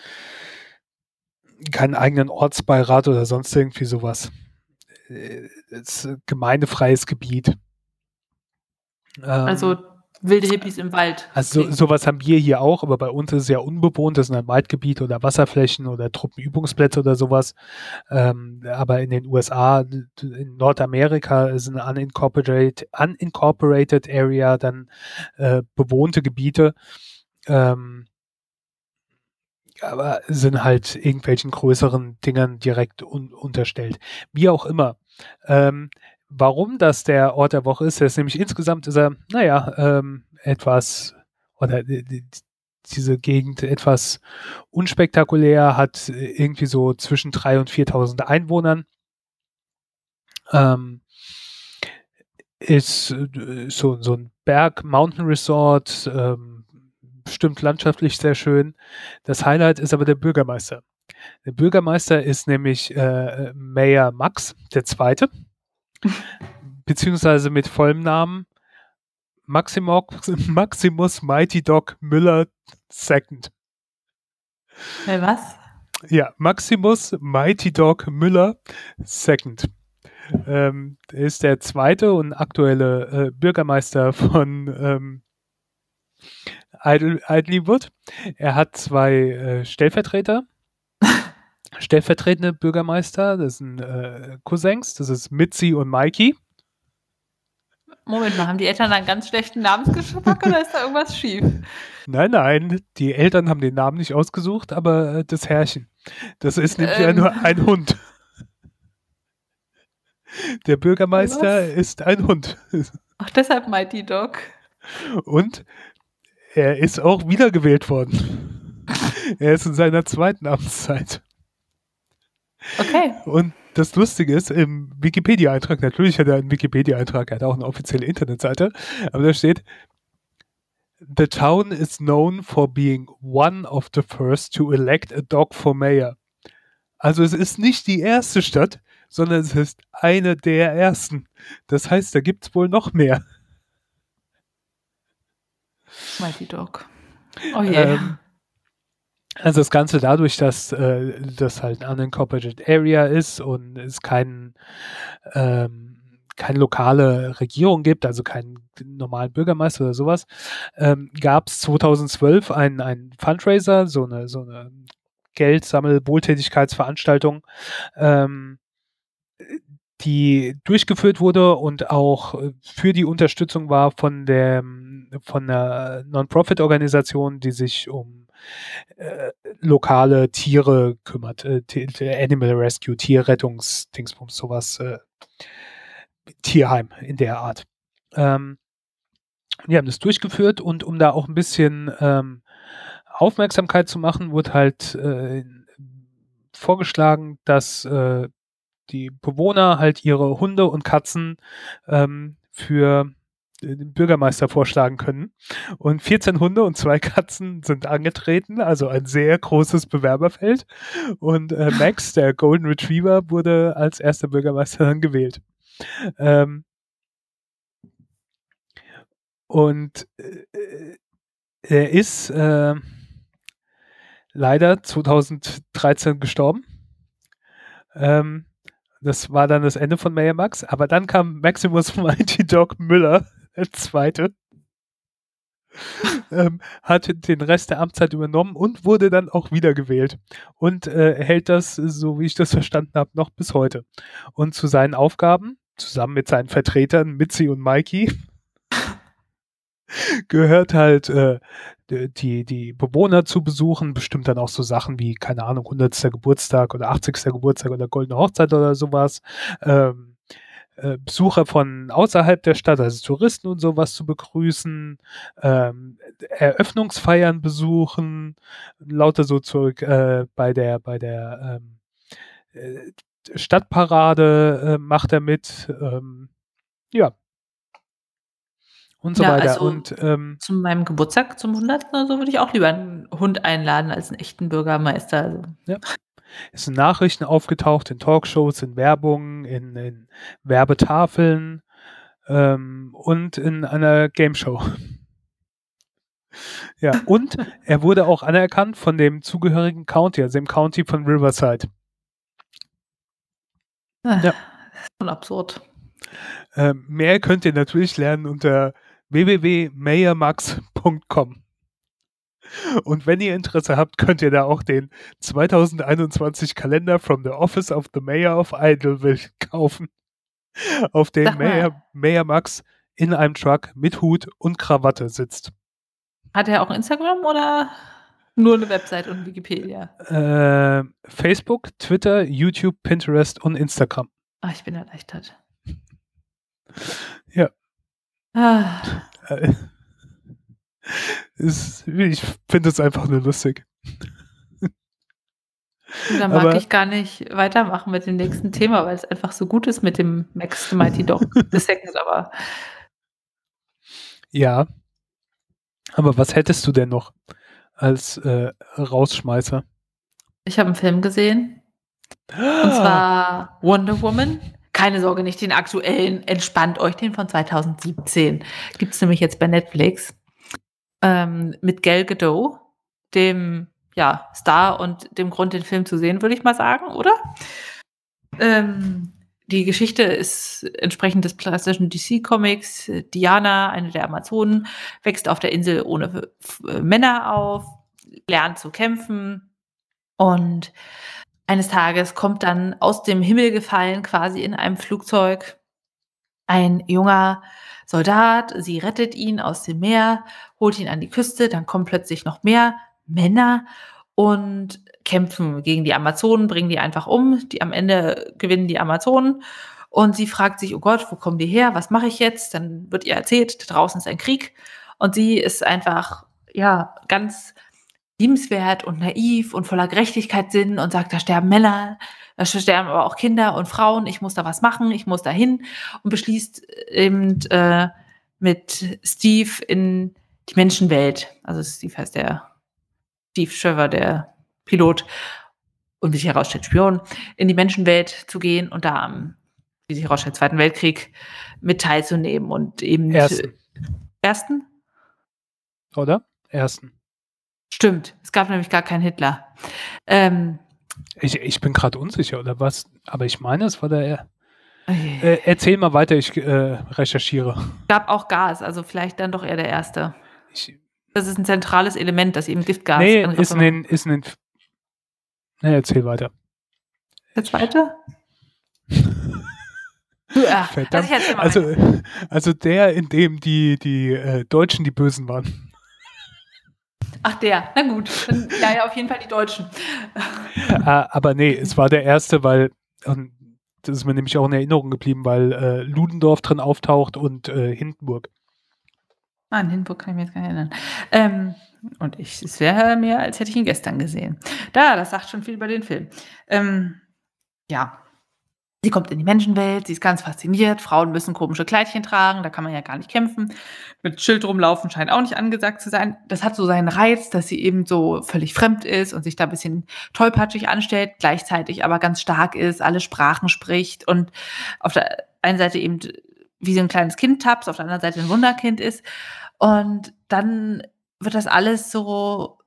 A: keinen eigenen Ortsbeirat oder sonst irgendwie sowas. Äh, es ist gemeindefreies Gebiet.
B: Also
A: Ähm,
B: wilde Hippies im Wald.
A: also so, sowas haben wir hier auch, aber bei uns ist es ja unbewohnt, das sind dann Waldgebiete oder Wasserflächen oder Truppenübungsplätze oder sowas. Ähm, aber in den USA, in Nordamerika ist eine unincorporated, unincorporated Area dann äh, bewohnte Gebiete. Ähm, aber sind halt irgendwelchen größeren Dingern direkt un unterstellt. Wie auch immer. Ähm, warum das der Ort der Woche ist, ist nämlich insgesamt ist er, naja, ähm, etwas oder diese Gegend etwas unspektakulär, hat irgendwie so zwischen 3.000 und 4.000 Einwohnern. Ähm, ist so, so ein Berg Mountain Resort, ähm, bestimmt landschaftlich sehr schön. Das Highlight ist aber der Bürgermeister. Der Bürgermeister ist nämlich äh, Mayor Max, der Zweite, beziehungsweise mit vollem Namen Maximus, Maximus Mighty Dog Müller II.
B: Hey, was?
A: Ja, Maximus Mighty Dog Müller II. Ähm, ist der zweite und aktuelle äh, Bürgermeister von ähm, Idlewood. Er hat zwei äh, Stellvertreter, stellvertretende Bürgermeister, das sind äh, Cousins, das ist Mitzi und Mikey.
B: Moment mal, haben die Eltern einen ganz schlechten Namensgeschmack oder ist da irgendwas schief?
A: Nein, nein, die Eltern haben den Namen nicht ausgesucht, aber äh, das Herrchen. Das ist nämlich ja
B: Ähm.
A: nur ein Hund. Der Bürgermeister
B: Was?
A: ist ein Hund.
B: Ach, deshalb Mighty Dog.
A: Und er ist auch wiedergewählt worden. Er ist in seiner zweiten Amtszeit.
B: Okay.
A: Und das Lustige ist, im Wikipedia-Eintrag, natürlich hat er einen Wikipedia-Eintrag, er hat auch eine offizielle Internetseite, aber da steht, The town is known for being one of the first to elect a dog for mayor. Also es ist nicht die erste Stadt, sondern es ist eine der ersten. Das heißt, da gibt es wohl noch mehr.
B: Mighty Dog. Oh je.
A: Ähm, Also das Ganze dadurch, dass äh, das halt ein unincorporated Area ist und es kein, ähm, keine lokale Regierung gibt, also keinen normalen Bürgermeister oder sowas, ähm, gab es 2012 einen, einen Fundraiser, so eine, so eine Geldsammel-Wohltätigkeitsveranstaltung, ähm, die durchgeführt wurde und auch für die Unterstützung war von der von einer Non-Profit-Organisation, die sich um äh, lokale Tiere kümmert, äh, Animal Rescue, Tierrettungs-Dingsbums, sowas, äh, Tierheim in der Art. Ähm, die haben das durchgeführt und um da auch ein bisschen ähm, Aufmerksamkeit zu machen, wurde halt äh, vorgeschlagen, dass äh, die Bewohner halt ihre Hunde und Katzen ähm, für den Bürgermeister vorschlagen können. Und 14 Hunde und zwei Katzen sind angetreten, also ein sehr großes Bewerberfeld. Und äh, Max, der Golden Retriever, wurde als erster Bürgermeister dann gewählt. Ähm, und äh, er ist äh, leider 2013 gestorben. Ähm, das war dann das Ende von Mayor Max, aber dann kam Maximus Mighty Dog Müller, der zweite. ähm, hat den Rest der Amtszeit übernommen und wurde dann auch wiedergewählt und äh, hält das, so wie ich das verstanden habe, noch bis heute. Und zu seinen Aufgaben, zusammen mit seinen Vertretern Mitzi und Mikey, gehört halt äh, die, die Bewohner zu besuchen, bestimmt dann auch so Sachen wie, keine Ahnung, 100. Geburtstag oder 80. Geburtstag oder Goldene Hochzeit oder sowas. Ähm, äh, Besucher von außerhalb der Stadt, also Touristen und sowas zu begrüßen, ähm, Eröffnungsfeiern besuchen, lauter so zurück äh, bei der, bei der ähm, äh, Stadtparade äh, macht er mit. Ähm, ja, und so
B: Ja,
A: weiter.
B: also
A: Und ähm,
B: zu meinem Geburtstag, zum 100. oder so, würde ich auch lieber einen Hund einladen als einen echten Bürgermeister. Also,
A: ist in Nachrichten aufgetaucht, in Talkshows, in Werbung, in, in Werbetafeln ähm, und in einer Gameshow. Ja, und er wurde auch anerkannt von dem zugehörigen County, also dem County von Riverside.
B: ah,
A: Ja.
B: das ist schon absurd.
A: Ähm, mehr könnt ihr natürlich lernen unter www.mayormax.com. Und wenn ihr Interesse habt, könnt ihr da auch den 2021 Kalender from the Office of the Mayor of Idleville kaufen, auf dem. Mayor, Mayor Max in einem Truck mit Hut und Krawatte sitzt.
B: Hat er auch Instagram oder nur eine Website und Wikipedia?
A: Äh, Facebook, Twitter, YouTube, Pinterest und Instagram.
B: Ach, ich bin erleichtert.
A: Ja.
B: Ah,
A: Äh, ist, ich finde es einfach nur lustig.
B: dann mag
A: Aber-
B: ich gar nicht weitermachen mit dem nächsten Thema, weil es einfach so gut ist mit dem Max Mighty Dog the Second, aber
A: Ja. Aber was hättest du denn noch als äh, Rausschmeißer?
B: ich habe einen Film gesehen und zwar Wonder Woman. Keine Sorge, nicht den aktuellen, entspannt euch den von 2017. Gibt es nämlich jetzt bei Netflix ähm, mit Gal Gadot, dem ja, Star und dem Grund, den Film zu sehen, würde ich mal sagen, oder? Ähm, die Geschichte ist entsprechend des klassischen DC-Comics. Diana, eine der Amazonen, wächst auf der Insel ohne Männer auf, lernt zu kämpfen und eines Tages kommt dann aus dem Himmel gefallen, quasi in einem Flugzeug, ein junger Soldat. Sie rettet ihn aus dem Meer, holt ihn an die Küste, dann kommen plötzlich noch mehr Männer und kämpfen gegen die Amazonen, bringen die einfach um. Die am Ende gewinnen die Amazonen. Und sie fragt sich, oh Gott, wo kommen die her? Was mache ich jetzt? Dann wird ihr erzählt, da draußen ist ein Krieg. Und sie ist einfach, ja, ganz liebenswert und naiv und voller Gerechtigkeitssinn und sagt, da sterben Männer, da sterben aber auch Kinder und Frauen, ich muss da was machen, ich muss da hin und beschließt eben äh, mit Steve in die Menschenwelt, also Steve heißt der Steve Trevor, der Pilot und wie sich herausstellt, Spion, in die Menschenwelt zu gehen und da am, wie sich herausstellt, Zweiten Weltkrieg mit teilzunehmen und eben
A: Ersten.
B: ersten?
A: Oder? Ersten.
B: Stimmt, es gab nämlich gar keinen Hitler. Ähm,
A: Ich, ich bin gerade unsicher, oder was? Aber ich meine, es war der.
B: äh,
A: Äh, erzähl mal weiter, ich äh, recherchiere.
B: gab auch Gas, also vielleicht dann doch eher der erste.
A: Ich,
B: Das ist ein zentrales Element, das eben Giftgas.
A: nee, ist ein, ist ein. Nee, erzähl weiter.
B: Der zweite?
A: Verdammt.
B: also
A: Also,
B: weiter.
A: also der, in dem die, die äh, Deutschen die Bösen waren.
B: Ach, der. Na gut. Dann, ja, ja, auf jeden Fall die Deutschen.
A: äh, aber nee, es war der erste, weil, und das ist mir nämlich auch in Erinnerung geblieben, weil äh, Ludendorff drin auftaucht und äh, Hindenburg.
B: Ah, an Hinburg kann ich mich jetzt gar nicht erinnern. Ähm, und ich, es wäre mir, als hätte ich ihn gestern gesehen. Da, das sagt schon viel über den Film. Ähm, ja. Sie kommt in die Menschenwelt, sie ist ganz fasziniert. Frauen müssen komische Kleidchen tragen, da kann man ja gar nicht kämpfen. Mit Schild rumlaufen scheint auch nicht angesagt zu sein. Das hat so seinen Reiz, dass sie eben so völlig fremd ist und sich da ein bisschen tollpatschig anstellt, gleichzeitig aber ganz stark ist, alle Sprachen spricht und auf der einen Seite eben wie so ein kleines Kind tapst, auf der anderen Seite ein Wunderkind ist. Und dann wird das alles so,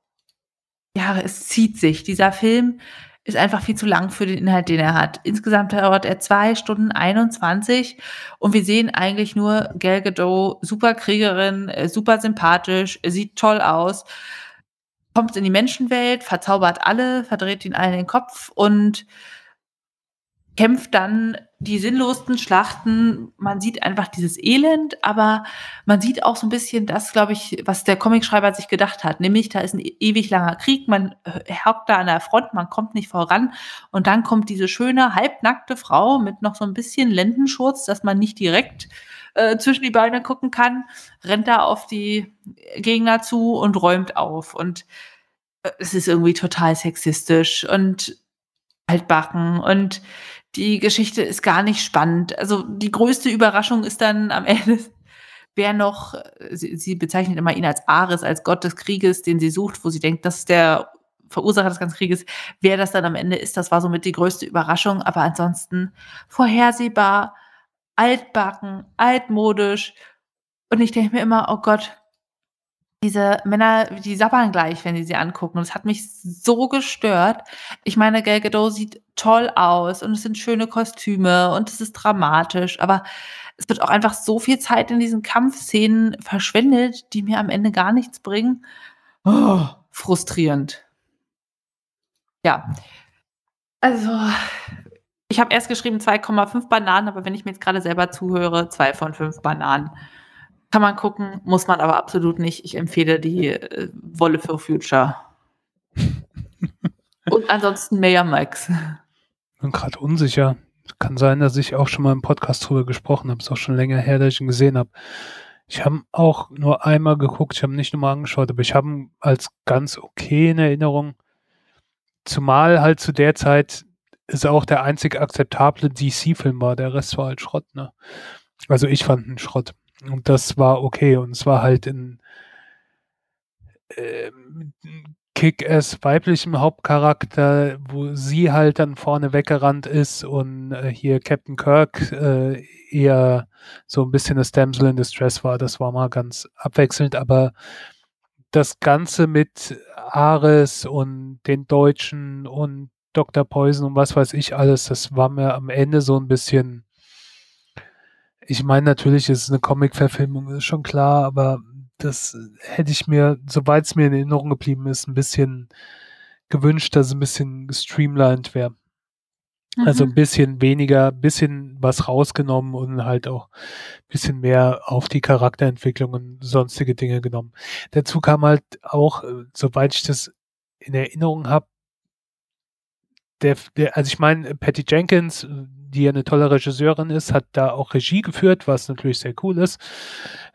B: ja, es zieht sich. Dieser Film ist einfach viel zu lang für den Inhalt, den er hat. Insgesamt dauert er zwei Stunden 21 und wir sehen eigentlich nur Gal Gadot, super Kriegerin, äh, super sympathisch, sieht toll aus, kommt in die Menschenwelt, verzaubert alle, verdreht ihnen allen den Kopf und kämpft dann die sinnlosen Schlachten. Man sieht einfach dieses Elend, aber man sieht auch so ein bisschen das, glaube ich, was der Comicschreiber sich gedacht hat. Nämlich, da ist ein e-, ewig langer Krieg, man hockt da an der Front, man kommt nicht voran. Und dann kommt diese schöne, halbnackte Frau mit noch so ein bisschen Lendenschurz, dass man nicht direkt äh, zwischen die Beine gucken kann, rennt da auf die Gegner zu und räumt auf. Und äh, es ist irgendwie total sexistisch und altbacken und die Geschichte ist gar nicht spannend. Also die größte Überraschung ist dann am Ende, wer noch, sie, sie bezeichnet immer ihn als Ares, als Gott des Krieges, den sie sucht, wo sie denkt, das ist der Verursacher des ganzen Krieges. Wer das dann am Ende ist, das war somit die größte Überraschung. Aber ansonsten vorhersehbar, altbacken, altmodisch. Und ich denke mir immer, oh Gott, diese Männer, die sabbern gleich, wenn sie sie angucken. Und es hat mich so gestört. Ich meine, Gal Gadot sieht toll aus und es sind schöne Kostüme und es ist dramatisch, aber es wird auch einfach so viel Zeit in diesen Kampfszenen verschwendet, die mir am Ende gar nichts bringen. Oh, frustrierend. Ja. Also, ich habe erst geschrieben 2,5 Bananen, aber wenn ich mir jetzt gerade selber zuhöre, 2 von 5 Bananen. Kann man gucken, muss man aber absolut nicht. Ich empfehle die äh, Wolle für Future. Und ansonsten mehr Max.
A: Ich bin gerade unsicher. Kann sein, dass ich auch schon mal im Podcast drüber gesprochen habe. Ist auch schon länger her, dass ich ihn gesehen habe. Ich habe auch nur einmal geguckt, ich habe nicht nochmal angeschaut, aber ich habe ihn als ganz okay in Erinnerung. Zumal halt zu der Zeit es auch der einzig akzeptable DC-Film war. Der Rest war halt Schrott, ne? Also ich fand einen Schrott. Und das war okay. Und es war halt in äh, Kick-Ass weiblichem Hauptcharakter, wo sie halt dann vorne weggerannt ist und äh, hier Captain Kirk äh, eher so ein bisschen das Damsel in Distress war. Das war mal ganz abwechselnd, aber das Ganze mit Ares und den Deutschen und Dr. Poison und was weiß ich alles, das war mir am Ende so ein bisschen ich meine, natürlich ist es eine Comic-Verfilmung, ist schon klar, aber das hätte ich mir, soweit es mir in Erinnerung geblieben ist, ein bisschen gewünscht, dass es ein bisschen gestreamlined wäre. Mhm. Also ein bisschen weniger, ein bisschen was rausgenommen und halt auch ein bisschen mehr auf die Charakterentwicklung und sonstige Dinge genommen. Dazu kam halt auch, äh, soweit ich das in Erinnerung habe, der, der, also ich meine, Patty Jenkins, die ja eine tolle Regisseurin ist, hat da auch Regie geführt, was natürlich sehr cool ist,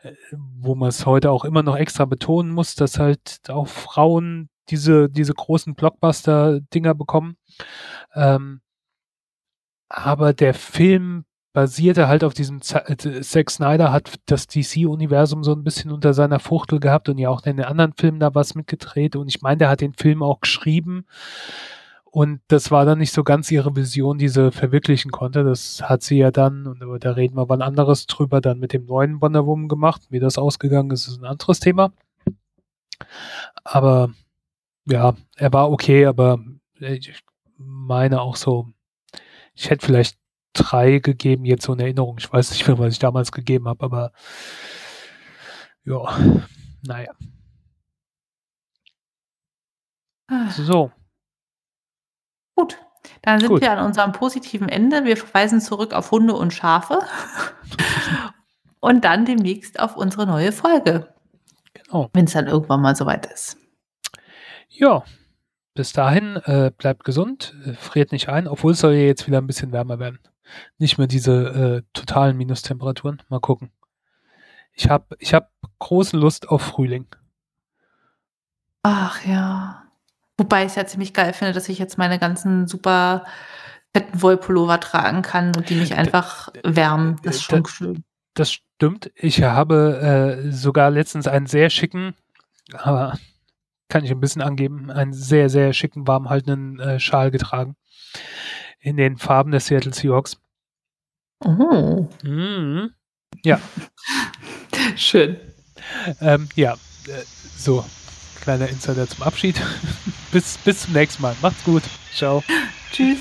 A: äh, wo man es heute auch immer noch extra betonen muss, dass halt auch Frauen diese, diese großen Blockbuster-Dinger bekommen. Ähm, aber der Film basierte halt auf diesem äh, Zack Snyder hat das DC-Universum so ein bisschen unter seiner Fuchtel gehabt und ja auch in den anderen Filmen da was mitgedreht und ich meine, der hat den Film auch geschrieben und das war dann nicht so ganz ihre Vision, die sie verwirklichen konnte. Das hat sie ja dann, und da reden wir wann anderes drüber, dann mit dem neuen Wonder Woman gemacht. Wie das ausgegangen ist, ist ein anderes Thema. Aber ja, er war okay, aber ich meine auch so, ich hätte vielleicht drei gegeben, jetzt so in Erinnerung. Ich weiß nicht mehr, was ich damals gegeben habe, aber ja, naja.
B: Ah. So. Gut, dann sind Gut. wir an unserem positiven Ende. Wir verweisen zurück auf Hunde und Schafe und dann demnächst auf unsere neue Folge. Genau. Wenn es dann irgendwann mal soweit ist.
A: Ja, bis dahin äh, bleibt gesund, äh, friert nicht ein, obwohl es soll ja jetzt wieder ein bisschen wärmer werden. Nicht mehr diese äh, totalen Minustemperaturen. Mal gucken. Ich habe ich hab große Lust auf Frühling.
B: Ach ja. Wobei ich es ja ziemlich geil finde, dass ich jetzt meine ganzen super fetten Wollpullover tragen kann und die mich einfach wärmen. Das ist schon das, schön.
A: Das stimmt. Ich habe äh, sogar letztens einen sehr schicken, aber kann ich ein bisschen angeben, einen sehr, sehr schicken, warmhaltenden äh, Schal getragen. In den Farben der Seattle Seahawks.
B: Oh.
A: Mhm. Ja.
B: Schön.
A: Ähm, ja, äh, so Kleiner Insider zum Abschied. bis, bis zum nächsten Mal. Macht's gut. Ciao.
B: Tschüss.